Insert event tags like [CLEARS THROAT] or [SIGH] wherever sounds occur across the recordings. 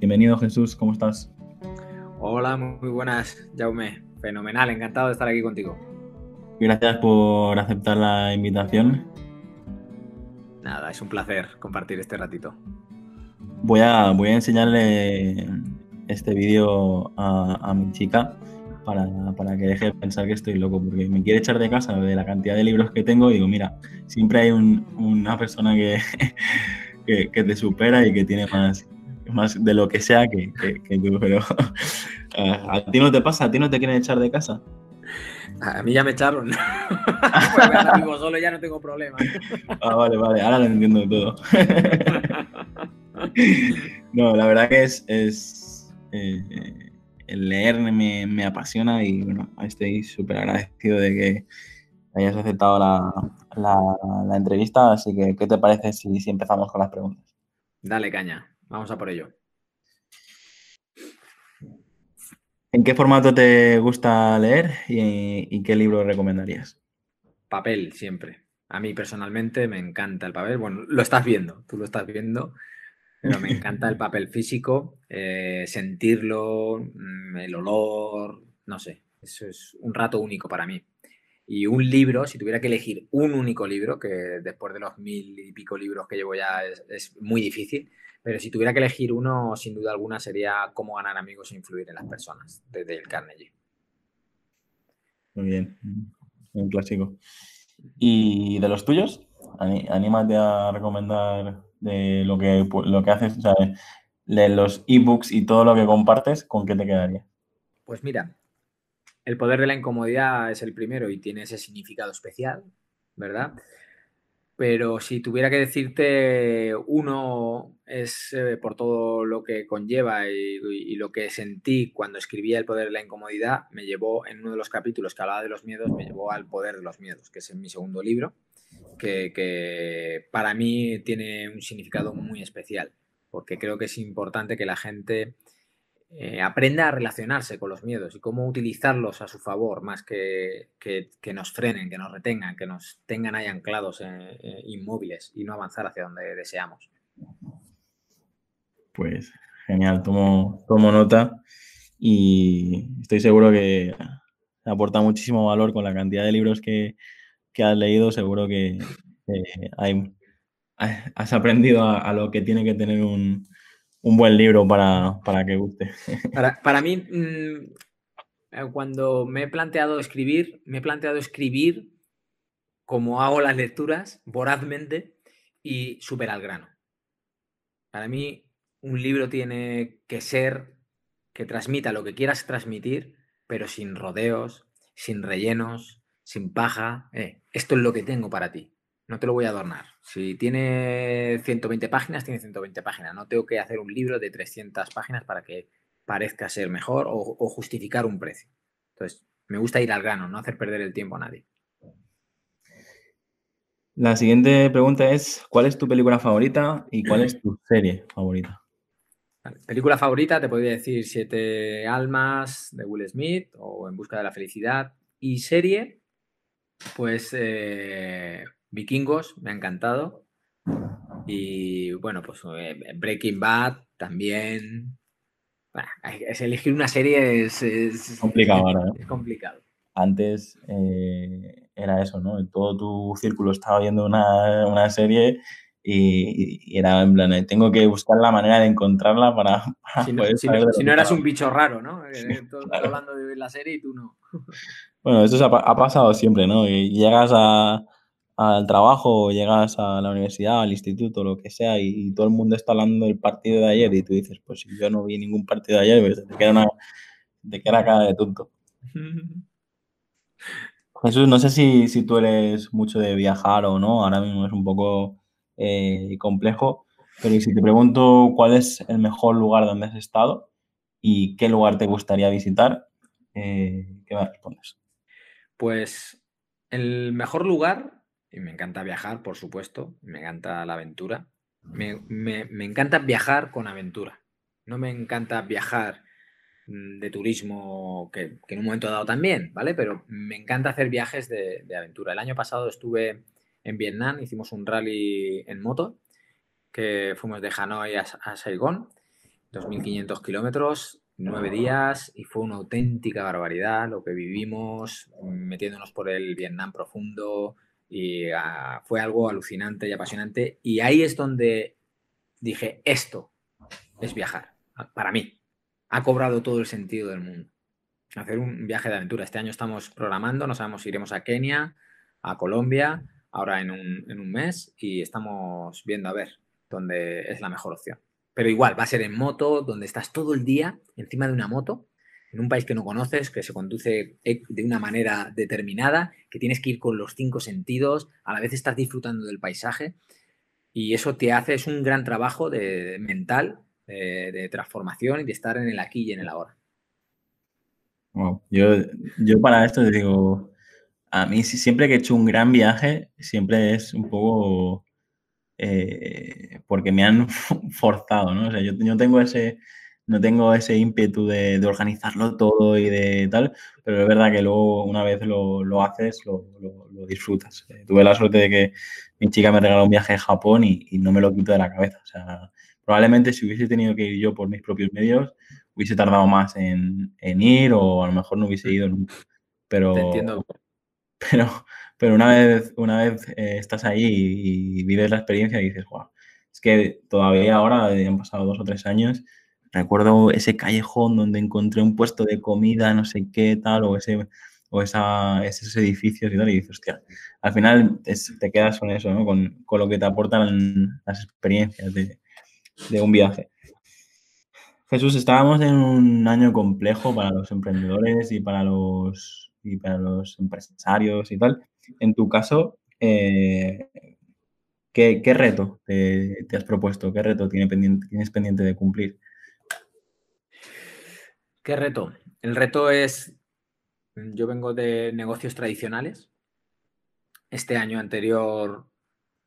Bienvenido Jesús, ¿cómo estás? Hola, muy buenas, Jaume. Fenomenal, encantado de estar aquí contigo. Gracias por aceptar la invitación. Nada, es un placer compartir este ratito. Voy a, voy a enseñarle este vídeo a, mi chica para, que deje de pensar que estoy loco, porque me quiere echar de casa de la cantidad de libros que tengo y digo, mira, siempre hay una persona [LAUGHS] que, que, te supera y que tiene más, más de lo que sea que, tú, pero [LAUGHS] ¿a ti no te pasa? ¿A ti no te quieren echar de casa? A mí ya me echaron. pues ahora vivo solo ya no tengo problema. [LAUGHS] ah, vale, vale, ahora lo entiendo todo. [LAUGHS] no, la verdad que es, es eh, el leer me, apasiona y bueno, estoy súper agradecido de que hayas aceptado la, entrevista. Así que, ¿qué te parece si, si empezamos con las preguntas? Dale caña, vamos a por ello. ¿En qué formato te gusta leer y, qué libro recomendarías? Papel, siempre. A mí personalmente me encanta el papel. Bueno, lo estás viendo, tú lo estás viendo, pero me encanta el papel físico, eh, sentirlo, mm, el olor, no sé, eso es un rato único para mí. Y un libro, si tuviera que elegir un único libro, que después de los mil y pico libros que llevo ya es muy difícil, pero si tuviera que elegir uno, sin duda alguna, sería Cómo ganar amigos e influir en las personas, desde el Carnegie. Muy bien, un clásico. ¿Y de los tuyos? Anímate a recomendar de lo que, lo que haces, o sea, de los ebooks y todo lo que compartes, ¿con qué te quedaría? Pues mira, el poder de la incomodidad es el primero y tiene ese significado especial, ¿verdad? pero si tuviera que decirte uno es eh, por todo lo que conlleva y, lo que sentí cuando escribía El poder de la incomodidad, me llevó en uno de los capítulos que hablaba de los miedos, me llevó al poder de los miedos, que es en mi segundo libro, que para mí tiene un significado muy especial, porque creo que es importante que la gente eh, aprenda a relacionarse con los miedos y cómo utilizarlos a su favor, más que, que, nos frenen, que nos retengan, que nos tengan ahí anclados eh, eh, inmóviles y no avanzar hacia donde deseamos. Pues genial, tomo, tomo nota y estoy seguro que aporta muchísimo valor con la cantidad de libros que, que has leído, seguro que hay, has aprendido a lo que tiene que tener un, un buen libro para, que guste. [LAUGHS] Para, mí, mm, eh, cuando me he planteado escribir, me he planteado escribir como hago las lecturas, vorazmente y súper al grano. Para mí, un libro tiene que ser que transmita lo que quieras transmitir, pero sin rodeos, sin rellenos, sin paja. Eh, esto es lo que tengo para ti no te lo voy a adornar. Si tiene 120 páginas, tiene 120 páginas. No tengo que hacer un libro de 300 páginas para que parezca ser mejor o, justificar un precio. Entonces, me gusta ir al grano, no hacer perder el tiempo a nadie. La siguiente pregunta es, ¿cuál es tu película favorita y cuál es tu [CLEARS THROAT] serie favorita? película favorita, te podría decir Siete Almas de Will Smith o En Busca de la Felicidad. Y serie, pues eh, Vikingos, me ha encantado. Y bueno, pues eh, Breaking Bad también. es elegir una serie es, complicado ahora. Es complicado. Antes eh, era eso, ¿no? Todo tu círculo estaba viendo una, serie y, era en plan, tengo que buscar la manera de encontrarla para, [LAUGHS] si no, si no, eras un bicho raro, ¿no? Eh, todo, [LAUGHS] hablando de la serie y tú no. Bueno, eso ha, ha pasado siempre, ¿no? Y llegas a, al trabajo, llegas a la universidad, al instituto, lo que sea, y, todo el mundo está hablando del partido de ayer y tú dices, pues si yo no vi ningún partido de ayer, pues te queda, una, te queda cara de tonto. [LAUGHS] Jesús, no sé si, si tú eres mucho de viajar o no, ahora mismo es un poco eh, complejo, pero si te pregunto cuál es el mejor lugar donde has estado y qué lugar te gustaría visitar, eh, ¿qué me respondes? Pues el mejor lugar, y me encanta viajar, por supuesto, me encanta la aventura, me, me encanta viajar con aventura, no me encanta viajar Mm, de turismo que, en un momento dado también, ¿vale? Pero me encanta hacer viajes de, aventura. El año pasado estuve en Vietnam, hicimos un rally en moto, que fuimos de Hanoi a, a Saigón, 2.500 kilómetros, nueve días, y fue una auténtica barbaridad lo que vivimos metiéndonos por el Vietnam profundo, y ah, fue algo alucinante y apasionante. Y ahí es donde dije, esto es viajar, para mí, ha cobrado todo el sentido del mundo. Hacer un viaje de aventura. Este año estamos programando, no sabemos si iremos a Kenia, a Colombia, ahora en un, mes, y estamos viendo a ver dónde es la mejor opción. Pero igual, va a ser en moto, donde estás todo el día encima de una moto, en un país que no conoces, que se conduce e, de una manera determinada, que tienes que ir con los cinco sentidos, a la vez estás disfrutando del paisaje, y eso te hace, es un gran trabajo de, mental de, transformación y de estar en el aquí y en el ahora. Yo, yo para esto te digo, a mí siempre que he hecho un gran viaje, siempre es un poco eh, porque me han [LAUGHS] forzado, ¿no? O sea, yo, yo tengo ese, no tengo ese ímpetu de, organizarlo todo y de tal, pero es verdad que luego una vez lo, haces, lo, disfrutas. Eh, tuve la suerte de que mi chica me regaló un viaje a Japón y, y, no me lo quito de la cabeza. O sea, Probablemente si hubiese tenido que ir yo por mis propios medios, hubiese tardado más en, ir o a lo mejor no hubiese ido nunca. Pero, entiendo. Pero, pero una vez, una vez eh, estás ahí y, vives la experiencia y dices, wow, es que todavía ahora, han pasado dos o tres años, recuerdo ese callejón donde encontré un puesto de comida, no sé qué, tal, o ese o esa, esos edificios y tal, y dices, hostia, al final te quedas con eso, ¿no? Con, con, lo que te aportan las experiencias de, de un viaje. Jesús, estábamos en un año complejo para los emprendedores y para los, y para los empresarios y tal. En tu caso, eh, ¿qué, reto te, has propuesto? ¿Qué reto tienes pendiente, tienes pendiente de cumplir? ¿Qué reto? El reto es, yo vengo de negocios tradicionales. Este año anterior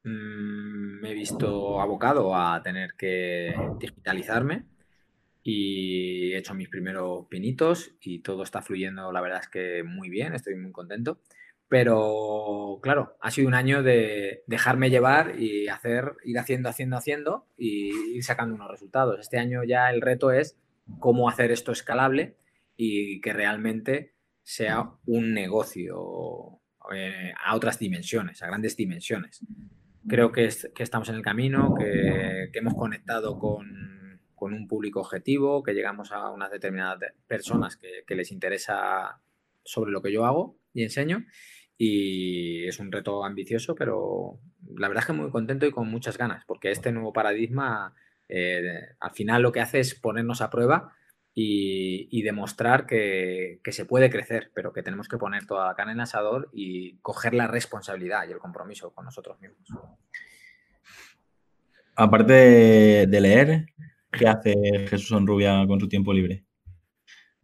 Mm, me he visto abocado a tener que digitalizarme y he hecho mis primeros pinitos y todo está fluyendo, la verdad es que muy bien, estoy muy contento. Pero claro, ha sido un año de dejarme llevar y hacer, ir haciendo, haciendo, haciendo y ir sacando unos resultados. Este año ya el reto es cómo hacer esto escalable y que realmente sea un negocio eh, a otras dimensiones, a grandes dimensiones creo que, estamos en el camino, que, hemos conectado con, un público objetivo, que llegamos a unas determinadas personas que, les interesa sobre lo que yo hago y enseño. Y es un reto ambicioso, pero la verdad es que muy contento y con muchas ganas, porque este nuevo paradigma eh, al final lo que hace es ponernos a prueba y, demostrar que, se puede crecer, pero que tenemos que poner toda la carne en el asador y coger la responsabilidad y el compromiso con nosotros mismos. Aparte de, leer, ¿qué hace Jesús Sonrubia con su tiempo libre?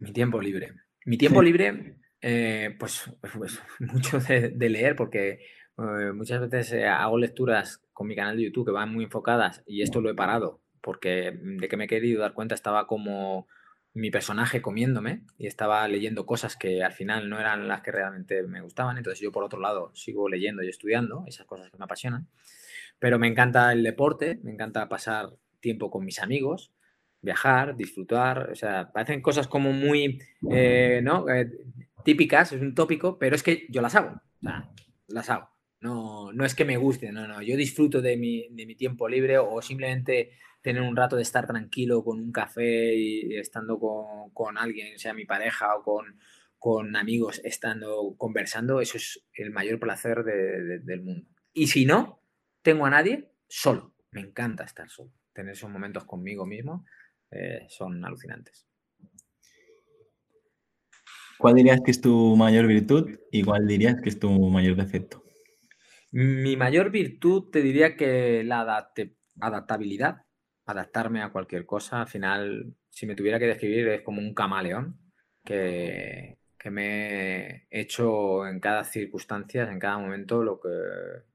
Mi tiempo libre. Mi tiempo libre, eh, pues, pues, pues, [LAUGHS] mucho de, leer, porque eh, muchas veces hago lecturas con mi canal de YouTube que van muy enfocadas y esto lo he parado, porque de que me he querido dar cuenta estaba como mi personaje comiéndome y estaba leyendo cosas que al final no eran las que realmente me gustaban. Entonces yo por otro lado sigo leyendo y estudiando esas cosas que me apasionan. Pero me encanta el deporte, me encanta pasar tiempo con mis amigos, viajar, disfrutar. O sea, parecen cosas como muy, eh, ¿no? Eh, típicas, es un tópico, pero es que yo las hago. O sea, las hago. No, no es que me guste, no, no. Yo disfruto de mi, de mi tiempo libre o simplemente tener un rato de estar tranquilo con un café y estando con, alguien, sea mi pareja o con, con, amigos, estando conversando, eso es el mayor placer del mundo. Y si no tengo a nadie, solo. Me encanta estar solo. Tener esos momentos conmigo mismo eh, son alucinantes. ¿Cuál dirías que es tu mayor virtud y cuál dirías que es tu mayor defecto? Mi mayor virtud te diría que la adaptabilidad, adaptarme a cualquier cosa. Al final, si me tuviera que describir, es como un camaleón que, me he hecho en cada circunstancia, en cada momento, lo que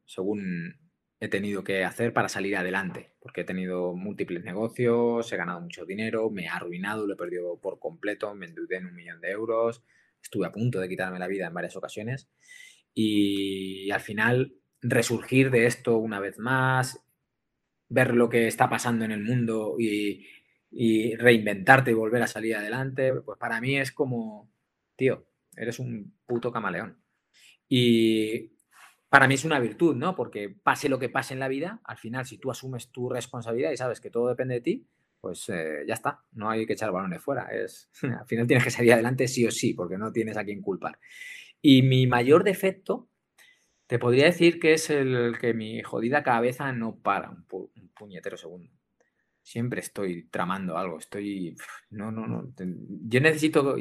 según he tenido que hacer para salir adelante, porque he tenido múltiples negocios, he ganado mucho dinero, me he arruinado, lo he perdido por completo, me endeudé en un millón de euros, estuve a punto de quitarme la vida en varias ocasiones y al final resurgir de esto una vez más, ver lo que está pasando en el mundo y, reinventarte y volver a salir adelante, pues para mí es como, tío, eres un puto camaleón. Y para mí es una virtud, ¿no? Porque pase lo que pase en la vida, al final, si tú asumes tu responsabilidad y sabes que todo depende de ti, pues eh, ya está, no hay que echar balones fuera. Es, [LAUGHS] al final tienes que salir adelante sí o sí, porque no tienes a quien culpar. Y mi mayor defecto, te podría decir que es el que mi jodida cabeza no para un, un puñetero segundo siempre estoy tramando algo, estoy... No, no, no. Yo necesito...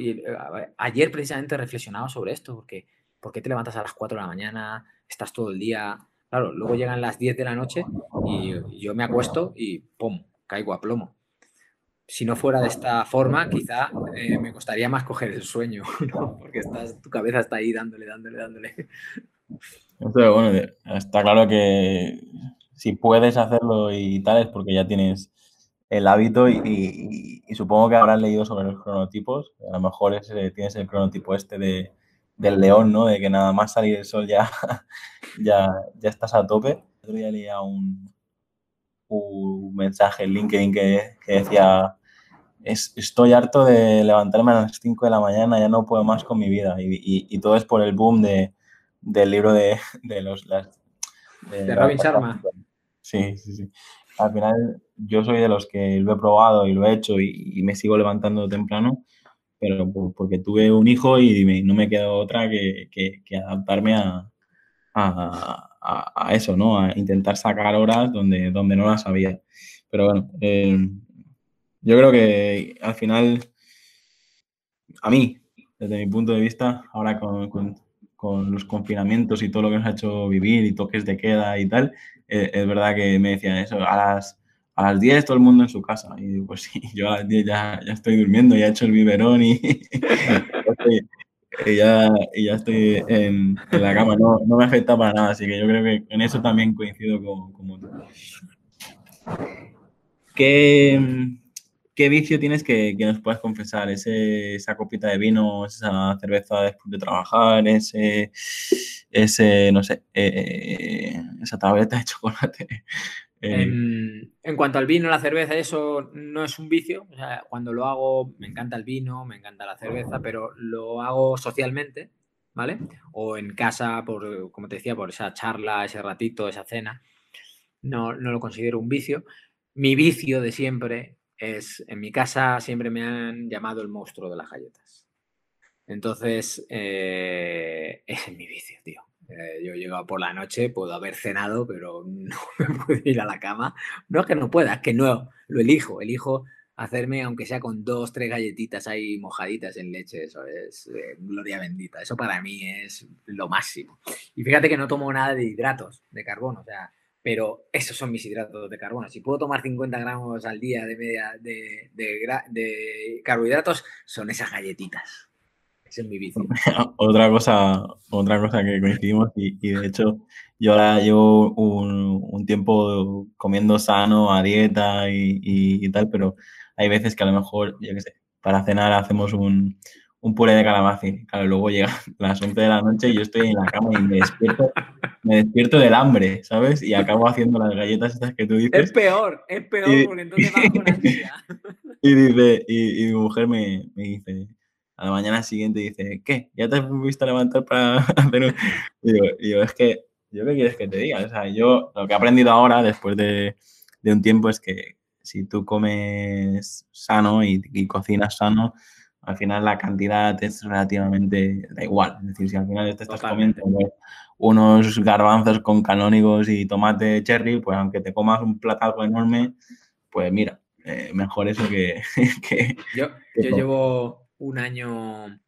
Ayer precisamente reflexionaba sobre esto, porque ¿por qué te levantas a las 4 de la mañana? Estás todo el día... Claro, luego llegan las 10 de la noche y yo me acuesto y ¡pum! caigo a plomo. Si no fuera de esta forma, quizá eh, me costaría más coger el sueño, [LAUGHS] porque estás, tu cabeza está ahí dándole, dándole, dándole. está claro que si puedes hacerlo y tal es porque ya tienes el hábito y, supongo que habrás leído sobre los cronotipos. A lo mejor tienes el cronotipo este de, del león, ¿no? De que nada más salir el sol ya, [LAUGHS] ya, ya estás a tope. El otro día leía un, un mensaje en LinkedIn que, decía, estoy harto de levantarme a las 5 de la mañana, ya no puedo más con mi vida. Y, todo es por el boom de, del libro de, de los... de, Robin Sharma. Sí, sí, sí al final yo soy de los que lo he probado y lo he hecho y, me sigo levantando temprano, pero porque tuve un hijo y no me queda otra que, adaptarme a, eso, ¿no? A intentar sacar horas donde, donde no las había. Pero bueno, eh, yo creo que al final, a mí, desde mi punto de vista, ahora con, con los confinamientos y todo lo que nos ha hecho vivir y toques de queda y tal, eh, es verdad que me decían eso, a las, a las 10 todo el mundo en su casa. Y pues [LAUGHS] sí, yo a las 10 ya, ya estoy durmiendo, ya he hecho el biberón y, [LAUGHS] ya, ya, estoy en, la cama. No, no, me afecta para nada, así que yo creo que en eso también coincido con, con ¿Qué, ¿Qué vicio tienes que, que nos puedas confesar? ¿Ese, ¿Esa copita de vino, esa cerveza después de trabajar, ese, ese no sé, eh, esa tableta de [LAUGHS] chocolate? Eh, en, cuanto al vino, la cerveza, eso no es un vicio. Cuando lo hago, me encanta el vino, me encanta la cerveza, pero lo hago socialmente, ¿vale? O en casa, por, como te decía, por esa charla, ese ratito, esa cena. No, no lo considero un vicio. Mi vicio de siempre en mi casa siempre me han llamado el monstruo de las galletas. Entonces, eh, [LAUGHS] es mi vicio, tío. Eh, yo llego por la noche, puedo haber cenado, pero no [LAUGHS] me puedo ir a la cama. No es que no pueda, es que no, lo elijo. Elijo hacerme, aunque sea con dos, tres galletitas ahí mojaditas en leche, eso es eh, gloria bendita. Eso para mí es lo máximo. Y fíjate que no tomo nada de hidratos de carbono, o sea, pero esos son mis hidratos de carbono. Si puedo tomar 50 gramos al día de, media, de, de, carbohidratos, son esas galletitas. Ese es mi vicio. [LAUGHS] otra, cosa, otra cosa que coincidimos, y, de hecho yo ahora llevo un, tiempo comiendo sano, a dieta y, y, tal, pero hay veces que a lo mejor, yo qué sé, para cenar hacemos un, un puré de calabacín. Claro, luego llega [LAUGHS] las 11 de la noche y yo estoy en la cama y me despierto, me despierto del hambre, ¿sabes? Y acabo haciendo las galletas estas que tú dices. Es peor, es peor, porque entonces vas con ansia. [LAUGHS] Y dice, y, mi mujer me, me, dice, a la mañana siguiente dice, ¿qué? ¿Ya te has visto levantar para [LAUGHS] hacer un... Y digo, y digo, es que, ¿yo qué quieres que te diga? O sea, yo lo que he aprendido ahora, después de, de un tiempo, es que si tú comes sano y, y cocinas sano, al final la cantidad es relativamente da igual. Es decir, si al final te estás comiendo unos garbanzos con canónigos y tomate cherry, pues aunque te comas un platazo enorme, pues mira, eh, mejor eso que... [LAUGHS] yo, yo llevo un año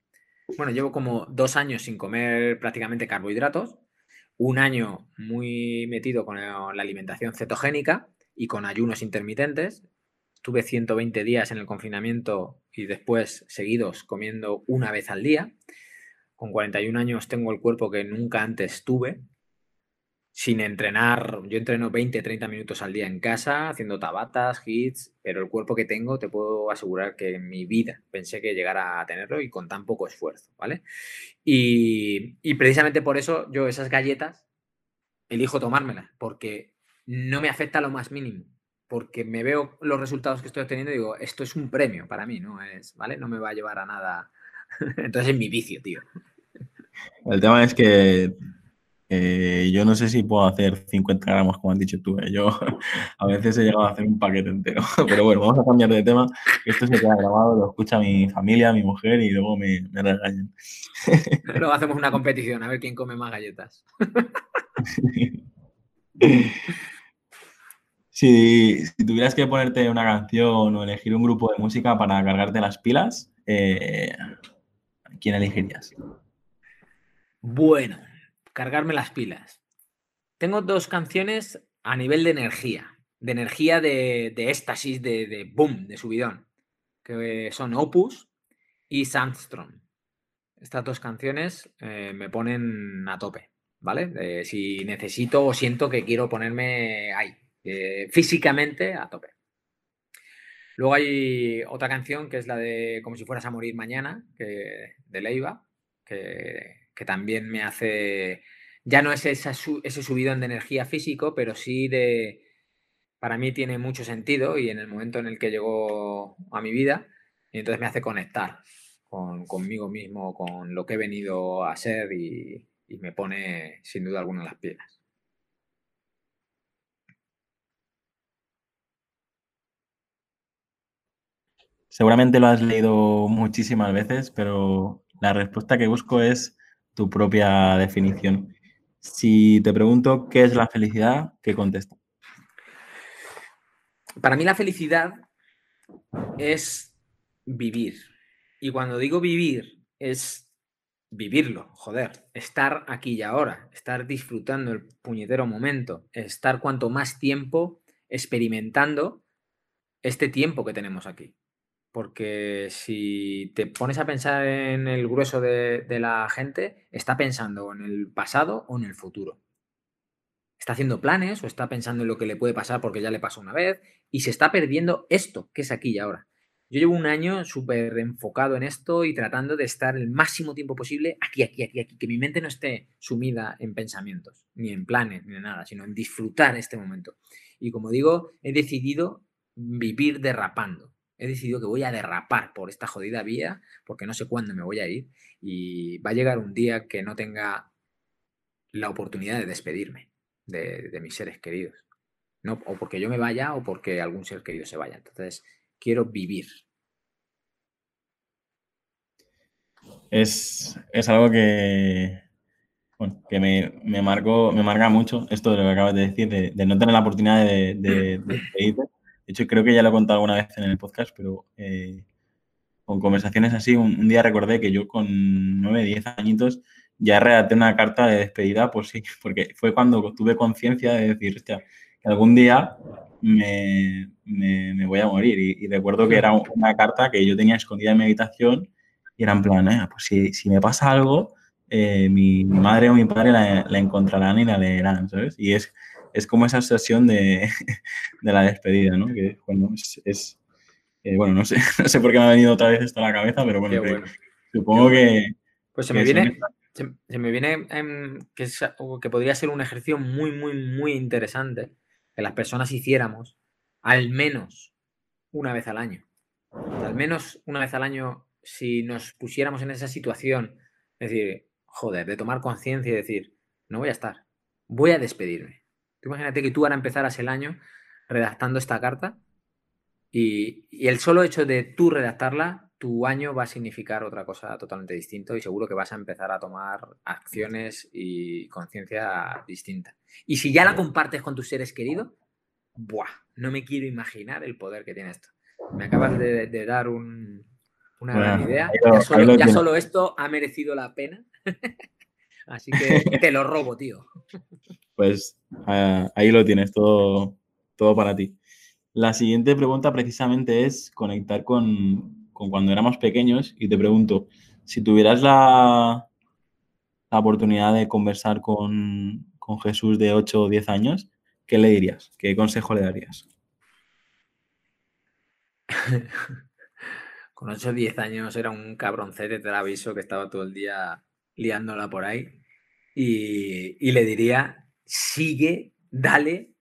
bueno, llevo como dos años sin comer prácticamente carbohidratos, un año muy metido con la alimentación cetogénica y con ayunos intermitentes. Tuve 120 días en el confinamiento y después seguidos comiendo una vez al día. Con 41 años tengo el cuerpo que nunca antes tuve, sin entrenar, yo entreno 20, 30 minutos al día en casa, haciendo tabatas, hits, pero el cuerpo que tengo te puedo asegurar que en mi vida pensé que llegara a tenerlo y con tan poco esfuerzo, ¿vale? Y, y precisamente por eso yo esas galletas elijo tomármelas, porque no me afecta lo más mínimo, porque me veo los resultados que estoy obteniendo y digo, esto es un premio para mí, ¿no? Es, ¿Vale? No me va a llevar a nada. [LAUGHS] Entonces es mi vicio, tío. El tema es que eh, yo no sé si puedo hacer 50 gramos, como has dicho tú. ¿eh? Yo [LAUGHS] a veces he llegado a hacer un paquete entero. [LAUGHS] Pero bueno, vamos a cambiar de tema. Esto se queda grabado, lo escucha mi familia, mi mujer y luego me, me regañan. Luego hacemos una competición, a ver quién come más galletas. Si, tuvieras que ponerte una canción o elegir un grupo de música para cargarte las pilas, eh, ¿quién elegirías? Bueno, cargarme las pilas. Tengo dos canciones a nivel de energía, de energía de, éxtasis, de, boom, de subidón, que son Opus y Sandstrom. Estas dos canciones eh, me ponen a tope, ¿vale? si necesito o siento que quiero ponerme ahí, eh, físicamente a tope. Luego hay otra canción que es la de Como si fueras a morir mañana, que, de Leiva, que que también me hace, ya no es ese subidón de energía físico, pero sí de, para mí tiene mucho sentido y en el momento en el que llegó a mi vida, y entonces me hace conectar con, conmigo mismo, con lo que he venido a ser y, me pone sin duda alguna las piedras. Seguramente lo has leído muchísimas veces, pero la respuesta que busco es tu propia definición. Si te pregunto qué es la felicidad, ¿qué contesta? Para mí la felicidad es vivir. Y cuando digo vivir, es vivirlo, joder, estar aquí y ahora, estar disfrutando el puñetero momento, estar cuanto más tiempo experimentando este tiempo que tenemos aquí. Porque si te pones a pensar en el grueso de, la gente, está pensando en el pasado o en el futuro. Está haciendo planes o está pensando en lo que le puede pasar porque ya le pasó una vez y se está perdiendo esto que es aquí y ahora. Yo llevo un año súper enfocado en esto y tratando de estar el máximo tiempo posible aquí, aquí, aquí, aquí, que mi mente no esté sumida en pensamientos, ni en planes, ni en nada, sino en disfrutar este momento. Y como digo, he decidido vivir derrapando he decidido que voy a derrapar por esta jodida vía porque no sé cuándo me voy a ir y va a llegar un día que no tenga la oportunidad de despedirme de, mis seres queridos. No, o porque yo me vaya o porque algún ser querido se vaya. Entonces, quiero vivir. Es, algo que, que me, me, marcó, me marca mucho esto de lo que acabas de decir, de, no tener la oportunidad de, de despedirte de hecho, creo que ya lo he contado alguna vez en el podcast, pero eh, con conversaciones así, un, día recordé que yo con 9, 10 añitos ya redacté una carta de despedida, por sí, [LAUGHS] porque fue cuando tuve conciencia de decir, hostia, que algún día me, voy a morir. Y, recuerdo que era una carta que yo tenía escondida en meditación y era en plan, eh, pues si, me pasa algo, eh, mi madre o mi padre la, la, encontrarán y la leerán, ¿sabes? Y es es como esa obsesión [LAUGHS] de, la despedida, ¿no? Que bueno, es, eh, bueno, no sé, [LAUGHS] no sé por qué me ha venido otra vez esto a la cabeza, pero bueno, supongo que... Pues se me viene, se, me viene que, que podría ser un ejercicio muy, muy, muy interesante que las personas hiciéramos al menos una vez al año. Al menos una vez al año, si nos pusiéramos en esa situación, es decir, joder, de tomar conciencia y decir, no voy a estar, voy a despedirme imagínate que tú ahora empezaras el año redactando esta carta y, el solo hecho de tú redactarla, tu año va a significar otra cosa totalmente distinta y seguro que vas a empezar a tomar acciones y conciencia distinta. Y si ya la compartes con tus seres queridos, ¡buah! No me quiero imaginar el poder que tiene esto. Me acabas de, dar un, Una gran idea. ya, solo, esto ha merecido la pena. [LAUGHS] Así que [LAUGHS] te lo robo, tío. Pues ah, ahí lo tienes, todo, todo para ti. La siguiente pregunta precisamente es conectar con, cuando éramos pequeños y te pregunto, si tuvieras la, la oportunidad de conversar con, con Jesús de 8 o 10 años, ¿qué le dirías? ¿Qué consejo le darías? [LAUGHS] Con 8 o 10 años era un cabroncete, te lo aviso, que estaba todo el día liándola por ahí. Y, le diría, sigue, dale,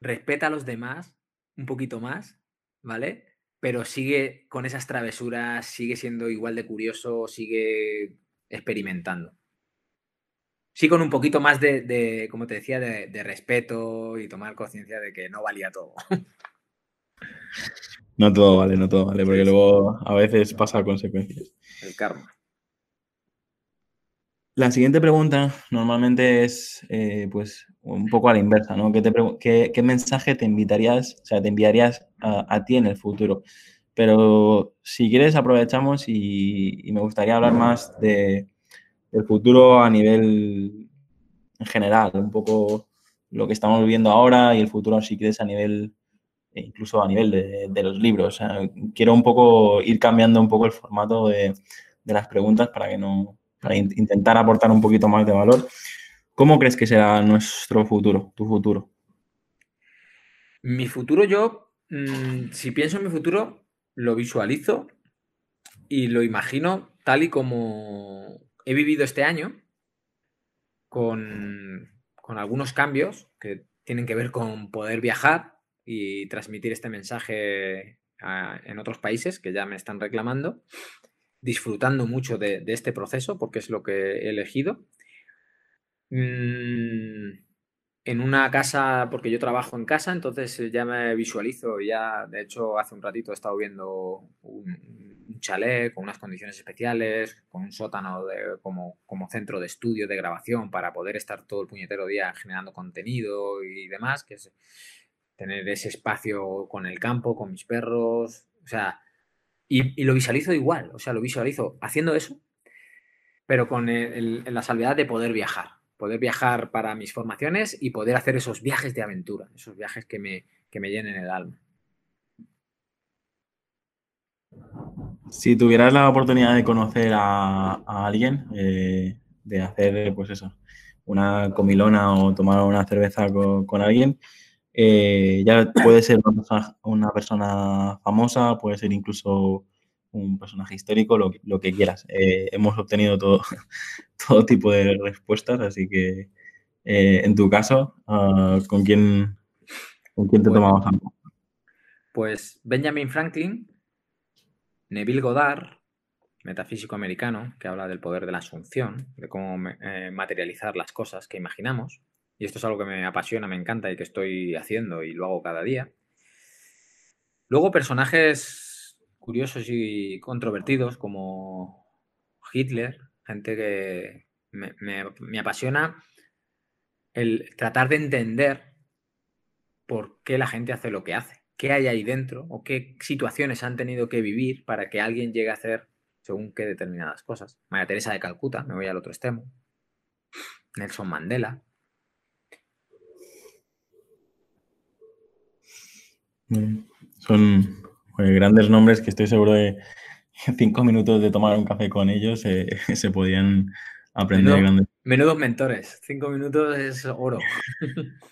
respeta a los demás un poquito más, ¿vale? Pero sigue con esas travesuras, sigue siendo igual de curioso, sigue experimentando. Sí, con un poquito más de, como te decía, de respeto y tomar conciencia de que no valía todo. No todo vale, no todo vale, porque luego a veces pasa consecuencias. El karma. La siguiente pregunta normalmente es eh, pues un poco a la inversa, ¿no? ¿Qué, mensaje te invitarías, o sea, te enviarías a, ti en el futuro? Pero si quieres aprovechamos y, me gustaría hablar más de, del futuro a nivel en general, un poco lo que estamos viviendo ahora y el futuro si quieres a nivel e incluso a nivel de, los libros. quiero un poco ir cambiando un poco el formato de, las preguntas para que no, para intentar aportar un poquito más de valor. ¿Cómo crees que será nuestro futuro, tu futuro? Mi futuro, yo, mm, si pienso en mi futuro, lo visualizo y lo imagino tal y como he vivido este año, con, con algunos cambios que tienen que ver con poder viajar, y transmitir este mensaje en otros países que ya me están reclamando, disfrutando mucho de, este proceso porque es lo que he elegido. Mm, en una casa, porque yo trabajo en casa, entonces ya me visualizo, ya de hecho hace un ratito he estado viendo un, chalet con unas condiciones especiales, con un sótano como, como centro de estudio, de grabación, para poder estar todo el puñetero día generando contenido y demás, que es, tener ese espacio con el campo, con mis perros, o sea, y, lo visualizo igual, o sea, lo visualizo haciendo eso, pero con la salvedad de poder viajar, poder viajar para mis formaciones y poder hacer esos viajes de aventura, esos viajes que me, me llenen el alma. Si tuvieras la oportunidad de conocer a, alguien, eh, de hacer, pues eso, una comilona o tomar una cerveza con alguien, eh, ya puede ser una persona, famosa, puede ser incluso un personaje histórico, lo, que quieras. Eh, hemos obtenido todo, [LAUGHS] todo tipo de respuestas, así que eh, en tu caso, ah, ¿con quién, con quién te tomamos algo? Pues Benjamin Franklin, Neville Goddard, metafísico americano, que habla del poder de la asunción, de cómo materializar las cosas que imaginamos y esto es algo que me apasiona, me encanta y que estoy haciendo y lo hago cada día. Luego personajes curiosos y controvertidos como Hitler, gente que me, apasiona el tratar de entender por qué la gente hace lo que hace, qué hay ahí dentro o qué situaciones han tenido que vivir para que alguien llegue a hacer según qué determinadas cosas. María Teresa de Calcuta, me voy al otro extremo. Nelson Mandela, Son eh, grandes nombres que estoy seguro de cinco minutos de tomar un café con ellos eh, [LAUGHS] se podían aprender grandes. Menudos mentores, cinco minutos es oro. [LAUGHS]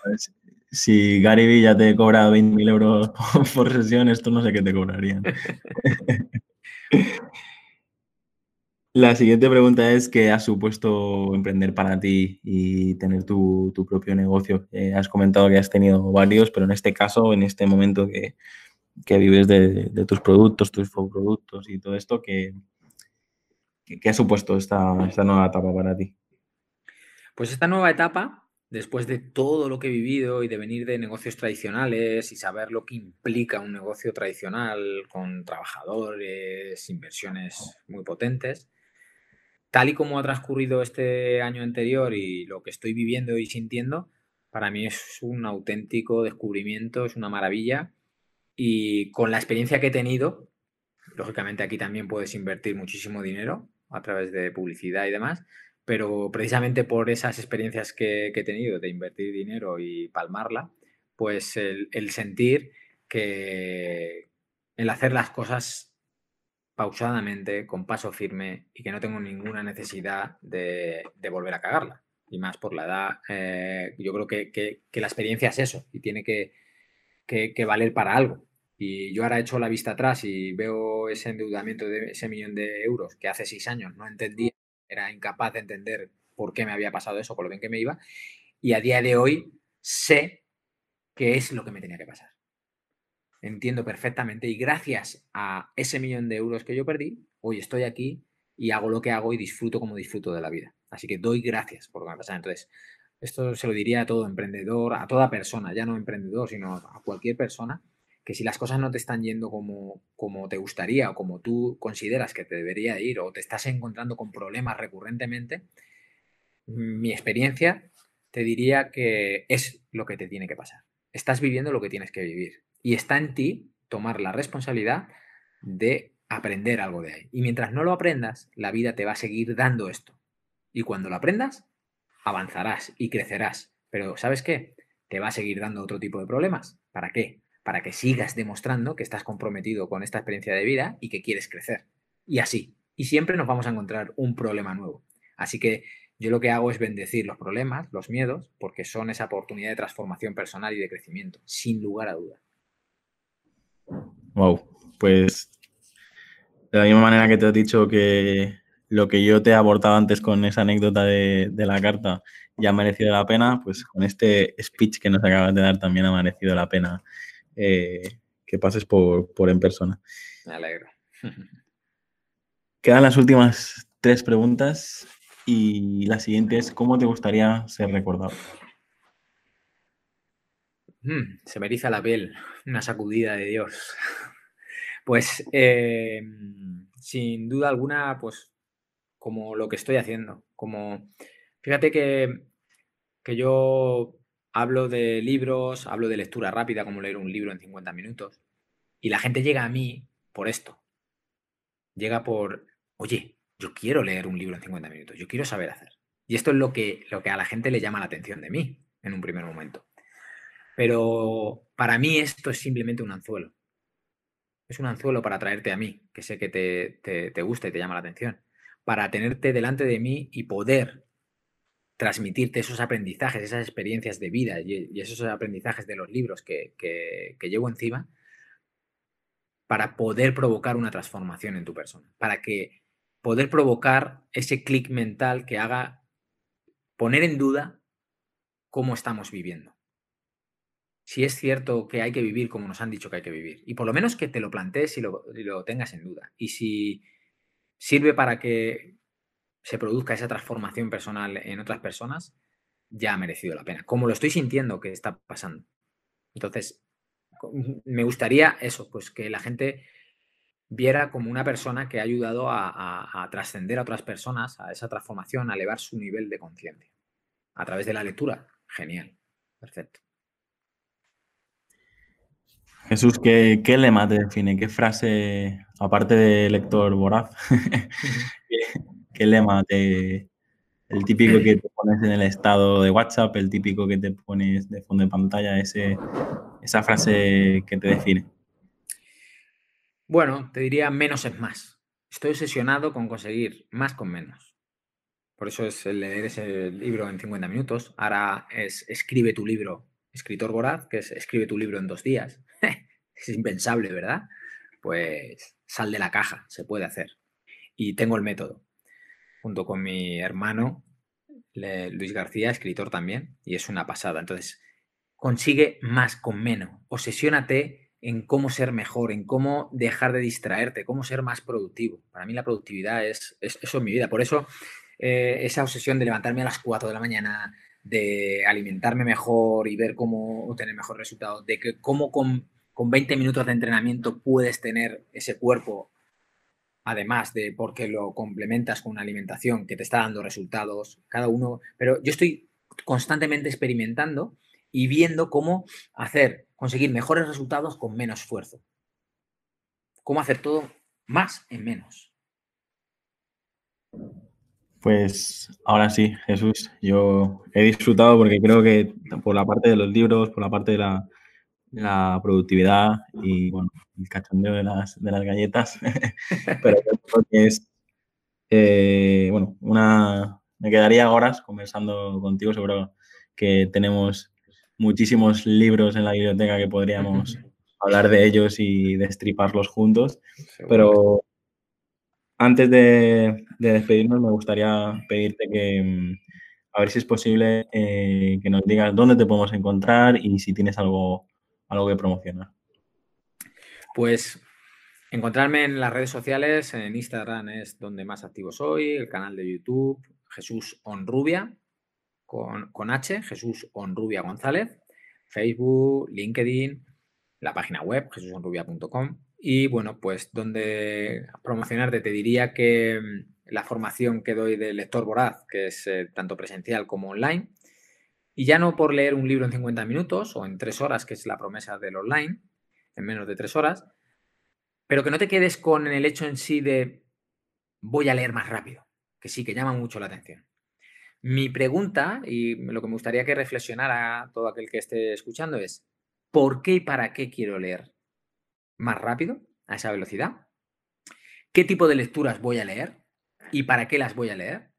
Pues, si Gary Vee ya te cobra 20.000 euros [LAUGHS] por sesión, esto no sé qué te cobrarían. La siguiente pregunta es qué ha supuesto emprender para ti y tener tu, propio negocio. Eh, has comentado que has tenido varios, pero en este caso, en este momento que, vives de, tus productos, tus productos y todo esto, ¿qué, qué, ha supuesto esta, esta nueva etapa para ti? Pues esta nueva etapa, después de todo lo que he vivido y de venir de negocios tradicionales y saber lo que implica un negocio tradicional con trabajadores, inversiones muy potentes, tal y como ha transcurrido este año anterior y lo que estoy viviendo y sintiendo, para mí es un auténtico descubrimiento, es una maravilla. Y con la experiencia que he tenido, Lógicamente aquí también puedes invertir muchísimo dinero a través de publicidad y demás, pero precisamente por esas experiencias que, he tenido de invertir dinero y palmarla, pues el, sentir que el hacer las cosas pausadamente, con paso firme y que no tengo ninguna necesidad de, volver a cagarla. Y más por la edad, eh, yo creo que, la experiencia es eso y tiene que, que valer para algo. Y yo ahora he hecho la vista atrás y veo ese endeudamiento de ese millón de euros que hace seis años no entendía, era incapaz de entender por qué me había pasado eso, por lo bien que me iba. Y a día de hoy sé qué es lo que me tenía que pasar. Entiendo perfectamente y gracias a ese millón de euros que yo perdí, hoy estoy aquí y hago lo que hago y disfruto como disfruto de la vida. Así que doy gracias por lo que me ha pasado. Entonces, esto se lo diría a todo emprendedor, a toda persona, ya no emprendedor, sino a cualquier persona que si las cosas no te están yendo como, como te gustaría o como tú consideras que te debería ir o te estás encontrando con problemas recurrentemente, mi experiencia te diría que es lo que te tiene que pasar. Estás viviendo lo que tienes que vivir y está en ti tomar la responsabilidad de aprender algo de ahí. Y mientras no lo aprendas, la vida te va a seguir dando esto. Y cuando lo aprendas, avanzarás y crecerás. Pero ¿sabes qué? Te va a seguir dando otro tipo de problemas. ¿Para qué? para que sigas demostrando que estás comprometido con esta experiencia de vida y que quieres crecer. Y así. Y siempre nos vamos a encontrar un problema nuevo. Así que yo lo que hago es bendecir los problemas, los miedos, porque son esa oportunidad de transformación personal y de crecimiento, sin lugar a duda. Wow, pues de la misma manera que te he dicho que lo que yo te he abortado antes con esa anécdota de, de, la carta ya ha merecido la pena, pues con este speech que nos acabas de dar también ha merecido la pena eh, que pases por, en persona. Me alegro. Quedan las últimas tres preguntas y la siguiente es, ¿cómo te gustaría ser recordado? Hmm, se me eriza la piel, una sacudida de Dios. [LAUGHS] Pues eh, sin duda alguna, pues como lo que estoy haciendo, como fíjate que, que yo hablo de libros, hablo de lectura rápida, como leer un libro en 50 minutos, y la gente llega a mí por esto. Llega por, oye, yo quiero leer un libro en 50 minutos, yo quiero saber hacer. Y esto es lo que, lo que a la gente le llama la atención de mí en un primer momento. Pero para mí esto es simplemente un anzuelo. Es un anzuelo para traerte a mí, que sé que te, te, te gusta y te llama la atención. Para tenerte delante de mí y poder transmitirte esos aprendizajes, esas experiencias de vida y, esos aprendizajes de los libros que, llevo encima para poder provocar una transformación en tu persona, para que poder provocar ese clic mental que haga poner en duda cómo estamos viviendo. Si es cierto que hay que vivir como nos han dicho que hay que vivir. Y por lo menos que te lo plantees y lo, y lo tengas en duda. Y si sirve para que se produzca esa transformación personal en otras personas, ya ha merecido la pena. Como lo estoy sintiendo que está pasando. Entonces, me gustaría eso, pues que la gente viera como una persona que ha ayudado a, trascender a otras personas, a esa transformación, a elevar su nivel de conciencia. A través de la lectura. Genial. Perfecto. Jesús, ¿qué, ¿qué, lema te define? ¿Qué frase, aparte de lector voraz, [LAUGHS] ¿Qué lema te, el típico que te pones en el estado de WhatsApp, el típico que te pones de fondo de pantalla, ese, esa frase que te define? Bueno, te diría menos es más. Estoy obsesionado con conseguir más con menos. Por eso es leer ese libro en 50 minutos. Ahora es escribe tu libro, escritor voraz, que es escribe tu libro en dos días. Es impensable, ¿verdad? Pues sal de la caja, se puede hacer. Y tengo el método junto con mi hermano Luis García, escritor también, y es una pasada. Entonces, consigue más con menos. Obsesiónate en cómo ser mejor, en cómo dejar de distraerte, cómo ser más productivo. Para mí la productividad es, eso en mi vida. Por eso eh, esa obsesión de levantarme a las 4 de la mañana, de alimentarme mejor y ver cómo obtener mejor resultado, de que cómo con, con 20 minutos de entrenamiento puedes tener ese cuerpo además de porque lo complementas con una alimentación que te está dando resultados, cada uno, pero yo estoy constantemente experimentando y viendo cómo hacer, conseguir mejores resultados con menos esfuerzo. Cómo hacer todo más en menos. Pues ahora sí, Jesús, yo he disfrutado porque creo que por la parte de los libros, por la parte de la, productividad y bueno, el cachondeo de las, de las galletas, [LAUGHS] pero creo que es, eh, bueno, una, me quedaría horas conversando contigo, seguro que tenemos muchísimos libros en la biblioteca que podríamos hablar de ellos y destriparlos juntos, pero antes de, despedirnos, me gustaría pedirte que, mm, a ver si es posible, eh, que nos digas dónde te podemos encontrar y si tienes algo, algo que promocionar. Pues encontrarme en las redes sociales, en Instagram es donde más activo soy, el canal de YouTube, Jesús Onrubia, con, con H, Jesús Onrubia González, Facebook, LinkedIn, la página web, jesusonrubia.com y bueno, pues donde promocionarte, te diría que mm, la formación que doy de lector voraz, que es eh, tanto presencial como online, y ya no por leer un libro en 50 minutos o en 3 horas, que es la promesa del online, en menos de 3 horas, pero que no te quedes con el hecho en sí de voy a leer más rápido, que sí, que llama mucho la atención. Mi pregunta, y lo que me gustaría que reflexionara todo aquel que esté escuchando es, ¿por qué y para qué quiero leer más rápido, a esa velocidad, qué tipo de lecturas voy a leer y para qué las voy a leer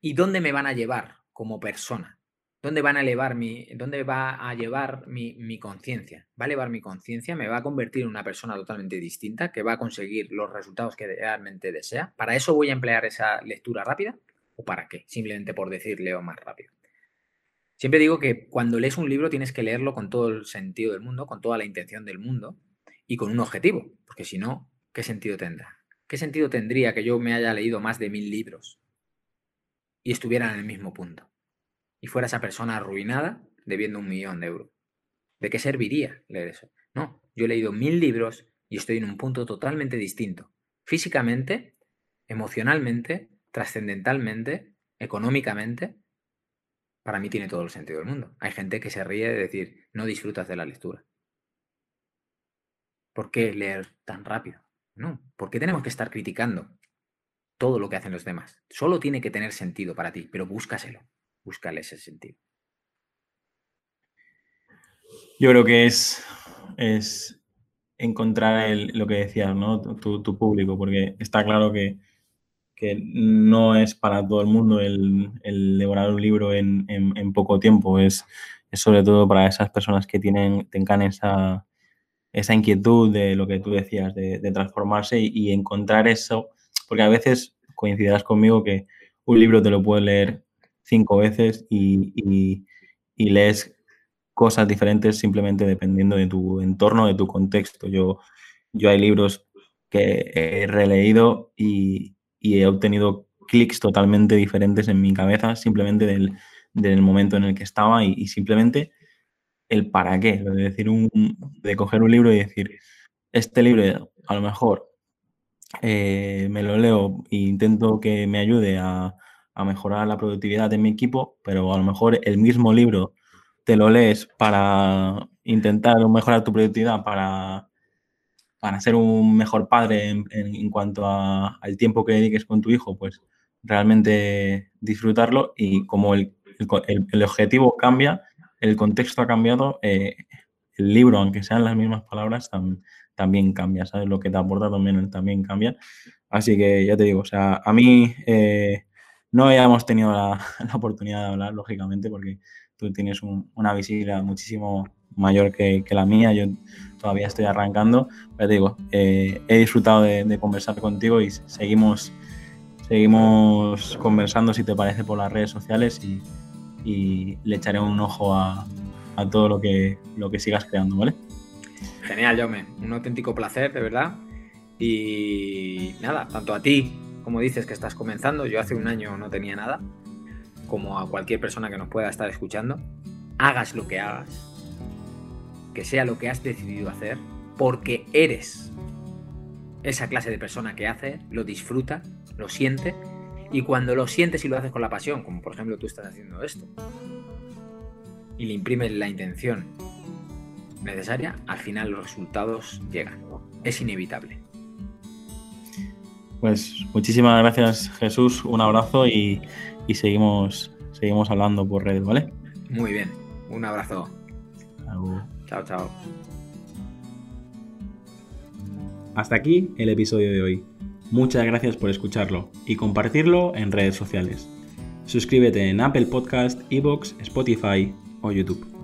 y dónde me van a llevar como persona. ¿Dónde van a elevar mi, dónde va a llevar mi, mi conciencia? ¿Va a elevar mi conciencia? ¿Me va a convertir en una persona totalmente distinta que va a conseguir los resultados que realmente desea? ¿Para eso voy a emplear esa lectura rápida? ¿O para qué? Simplemente por decir leo más rápido. Siempre digo que cuando lees un libro tienes que leerlo con todo el sentido del mundo, con toda la intención del mundo, y con un objetivo, porque si no, ¿qué sentido tendrá? ¿Qué sentido tendría que yo me haya leído más de mil libros y estuviera en el mismo punto? Y fuera esa persona arruinada debiendo un millón de euros. ¿De qué serviría leer eso? No, yo he leído mil libros y estoy en un punto totalmente distinto. Físicamente, emocionalmente, trascendentalmente, económicamente. Para mí tiene todo el sentido del mundo. Hay gente que se ríe de decir, no disfrutas de la lectura. ¿Por qué leer tan rápido? No, ¿por qué tenemos que estar criticando todo lo que hacen los demás? Solo tiene que tener sentido para ti, pero búscaselo, búscale ese sentido. Yo creo que es, es encontrar lo que decías, ¿no? Tu, público, porque está claro que, no es para todo el mundo el, el devorar un libro en, poco tiempo, es, es, sobre todo para esas personas que tienen, tengan esa, esa inquietud de lo que tú decías, de, transformarse y, encontrar eso, porque a veces coincidirás conmigo que un libro te lo puedes leer cinco veces y, lees cosas diferentes simplemente dependiendo de tu entorno, de tu contexto. Yo, yo hay libros que he releído y, he obtenido clics totalmente diferentes en mi cabeza simplemente del, momento en el que estaba y simplemente el para qué, de decir de coger un libro y decir, este libro a lo mejor eh, me lo leo e intento que me ayude a, mejorar la productividad de mi equipo, pero a lo mejor el mismo libro te lo lees para intentar mejorar tu productividad, para, para ser un mejor padre en, cuanto al tiempo que dediques con tu hijo, pues realmente disfrutarlo y como el, el objetivo cambia, el contexto ha cambiado, eh, el libro, aunque sean las mismas palabras, también cambia, ¿sabes? Lo que te aporta también, también cambia. Así que ya te digo, o sea, a mí eh, no habíamos tenido [LAUGHS] la, oportunidad de hablar, lógicamente, porque tú tienes una visibilidad muchísimo mayor que, la mía, yo todavía estoy arrancando, pero te digo, eh, he disfrutado de, conversar contigo y seguimos, seguimos conversando, si te parece, por las redes sociales y, y le echaré un ojo a, todo lo que, lo que sigas creando, ¿vale? Genial, Jaume. Un auténtico placer, de verdad. Y nada, tanto a ti, como dices que estás comenzando, yo hace un año no tenía nada, como a cualquier persona que nos pueda estar escuchando, hagas lo que hagas, que sea lo que has decidido hacer, porque eres esa clase de persona que hace, lo disfruta, lo siente y cuando lo sientes y lo haces con la pasión, como por ejemplo tú estás haciendo esto, y le imprimes la intención necesaria, al final los resultados llegan. Es inevitable. Pues muchísimas gracias Jesús, un abrazo y, y seguimos, seguimos hablando por redes, ¿vale? Muy bien, un abrazo. Chao, chao. Hasta aquí el episodio de hoy. Muchas gracias por escucharlo y compartirlo en redes sociales. Suscríbete en Apple Podcast, Evox, Spotify o YouTube.